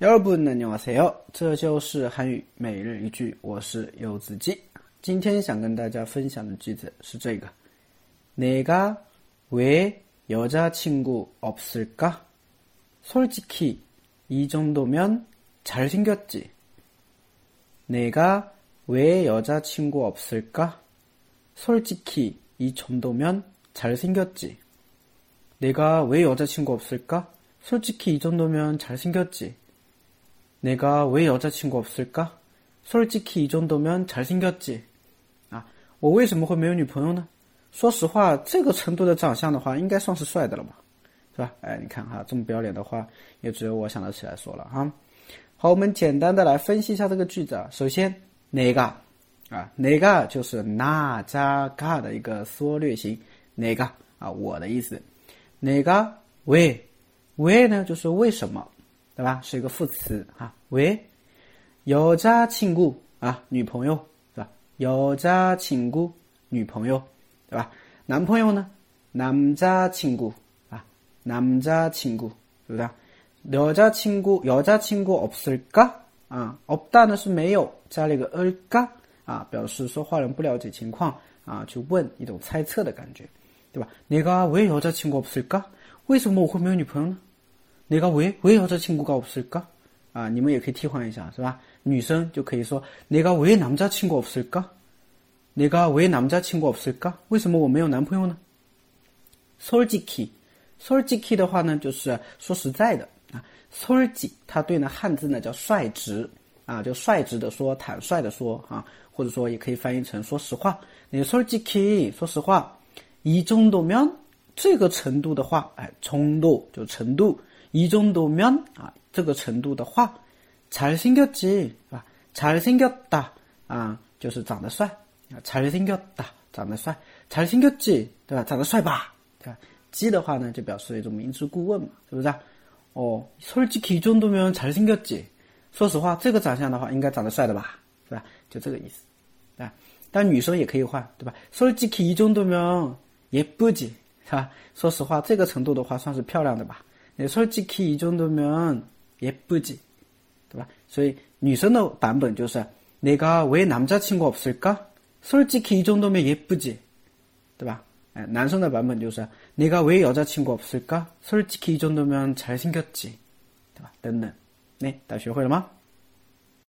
여러분안녕하세요，这就是韩语每日一句，我是柚子鸡。今天想跟大家分享的句子是这个：내가왜여자친구없을까솔직히이정도면잘생겼지내가왜여자친구없을까솔직히이정도면잘생겼지내가왜여자친구없을까솔직히이정도면잘생겼지 내가왜여자친구없을까솔직히이정도면잘생겼지啊，我为什么会没有女朋友呢？说实话，这个程度的长相的话，应该算是帅的了吧，是吧？哎，你看哈，这么不要脸的话，也只有我想得起来说了哈。好，我们简单的来分析一下这个句子啊。首先，哪个啊？哪个就是那加嘎的一个缩略型，哪个啊？我的意思，哪个为为呢？就是为什么？ 对吧？是一个副词哈。喂，有家亲故啊，女朋友是吧？有家亲故，女朋友对吧？男朋友呢？男家亲故啊，男家亲故，对不对？有家亲故，有家亲故없을까啊？없다呢是没有，加了一个을까啊，表示说话人不了解情况啊，去问一种猜测的感觉，对吧？내가왜여자친구없을까为什么我会没有女朋友呢？ 내가왜왜여자친구가없을까啊，你们也可以替换一下，是吧？女生就可以说내가왜남자친구없을까내가왜남자친구없을까为什么我没有男朋友呢？솔직히솔직히的话呢，就是说实在的啊。솔직它对呢汉字呢叫率直啊，就率直的说，坦率的说啊，或者说也可以翻译成说实话。你솔직히说实话，이정도면这个程度的话，哎，程度就程度。 이정도면啊，这个程度的话，잘생겼지是吧？잘생겼다啊，就是长得帅啊。잘생겼다长得帅，잘생겼지对吧？长得帅吧，对吧？지的话呢，就表示一种明知故问嘛，是不是？哦，솔직히이정도면잘생겼지说实话，这个长相的话，应该长得帅的吧，是吧？就这个意思啊。但女生也可以换，对吧？솔직히이정도면예쁘지是吧？说实话，这个程度的话，算是漂亮的吧。 你솔직히이정도면예쁘 지， 对吧？所以女生的版本就是내가왜남자친구없을까솔직히이정도면예쁘 지， 对吧？哎，男生的版本就是내가왜여자친구없을까솔직히이정도면잘생겼 지， 对吧？等等，哎，大家学会了吗？